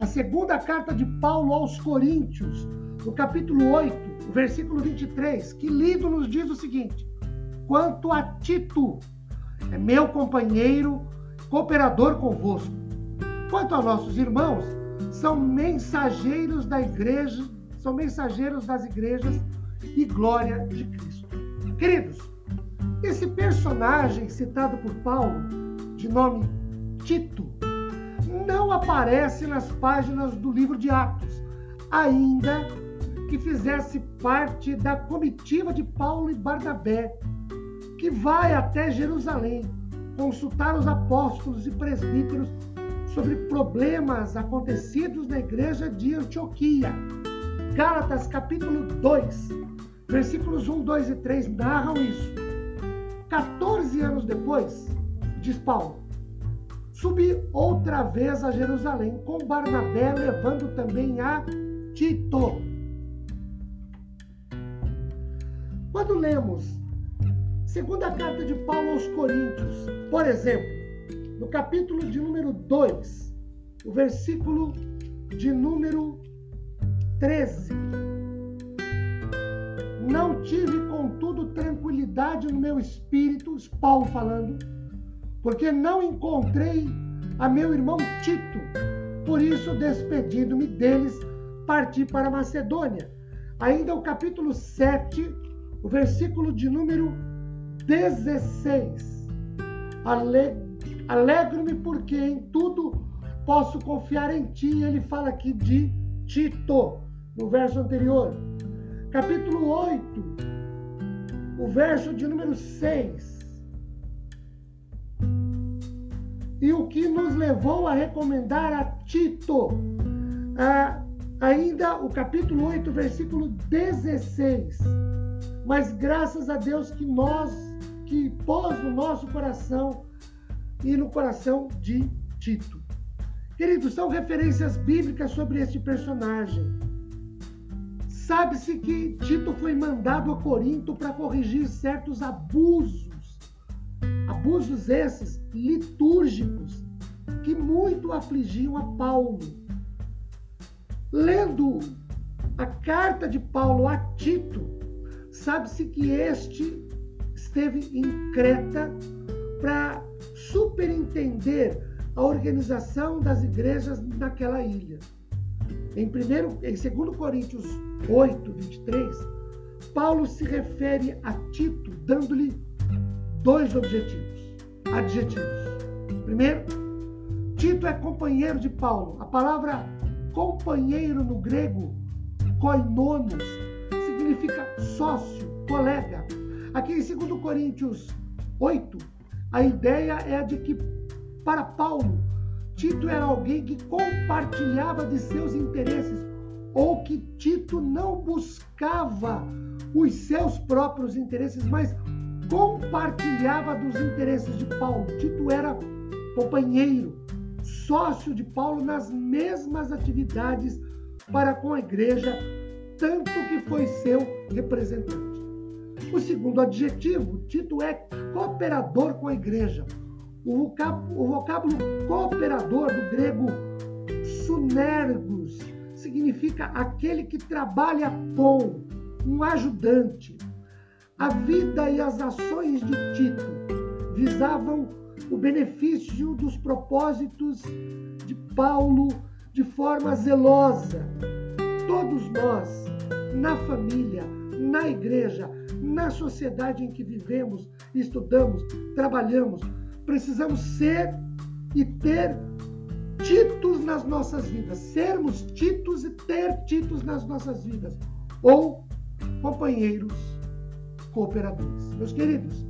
a segunda carta de Paulo aos Coríntios, no capítulo 8, versículo 23, que lido nos diz o seguinte: Quanto a Tito, é meu companheiro, cooperador convosco. Quanto a nossos irmãos, são mensageiros da igreja, são mensageiros das igrejas e glória de Cristo. Queridos, esse personagem citado por Paulo, de nome Tito, não aparece nas páginas do livro de Atos, ainda que fizesse parte da comitiva de Paulo e Barnabé, que vai até Jerusalém consultar os apóstolos e presbíteros sobre problemas acontecidos na igreja de Antioquia. Gálatas capítulo 2, versículos 1, 2 e 3 narram isso. 14 anos depois, diz Paulo, subi outra vez a Jerusalém com Barnabé, levando também a Tito. Quando lemos segunda carta de Paulo aos Coríntios, por exemplo, no capítulo de número 2, o versículo de número 13. Não tive, contudo, tranquilidade no meu espírito, Paulo falando, porque não encontrei a meu irmão Tito. Por isso, despedindo-me deles, parti para Macedônia. Ainda o capítulo 7, o versículo de número 16. Alegro-me porque em tudo posso confiar em ti. Ele fala aqui de Tito, no verso anterior. Capítulo 8, o verso de número 6 e o que nos levou a recomendar a Tito. Ah, ainda o capítulo 8, versículo 16. Mas graças a Deus que nós, que pôs no nosso coração e no coração de Tito. Queridos, são referências bíblicas sobre este personagem. Sabe-se que Tito foi mandado a Corinto para corrigir certos abusos abusos esses litúrgicos que muito afligiam a Paulo. Lendo a carta de Paulo a Tito, sabe-se que este esteve em Creta para superintender a organização das igrejas naquela ilha. Em, primeiro, em 2 Coríntios 8, 23, Paulo se refere a Tito, dando-lhe dois objetivos, adjetivos. Primeiro, Tito é companheiro de Paulo. A palavra companheiro no grego, koinonos, significa sócio, colega. Aqui em 2 Coríntios 8, a ideia é a de que, para Paulo, Tito era alguém que compartilhava de seus interesses, ou que Tito não buscava os seus próprios interesses, mas compartilhava dos interesses de Paulo. Tito era companheiro, sócio de Paulo nas mesmas atividades para com a igreja, tanto que foi seu representante. O segundo adjetivo, Tito é cooperador com a igreja. O vocábulo, o vocábulo cooperador do grego sunergos significa aquele que trabalha com, um ajudante. A vida e as ações de Tito visavam o benefício dos propósitos de Paulo de forma zelosa. Todos nós, na família, na igreja, na sociedade em que vivemos, estudamos, trabalhamos, precisamos ser e ter Titos nas nossas vidas, sermos Titos e ter Titos nas nossas vidas, ou companheiros cooperadores. Meus queridos,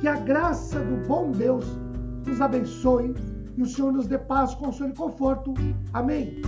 que a graça do bom Deus nos abençoe e o Senhor nos dê paz, consolo e conforto. Amém.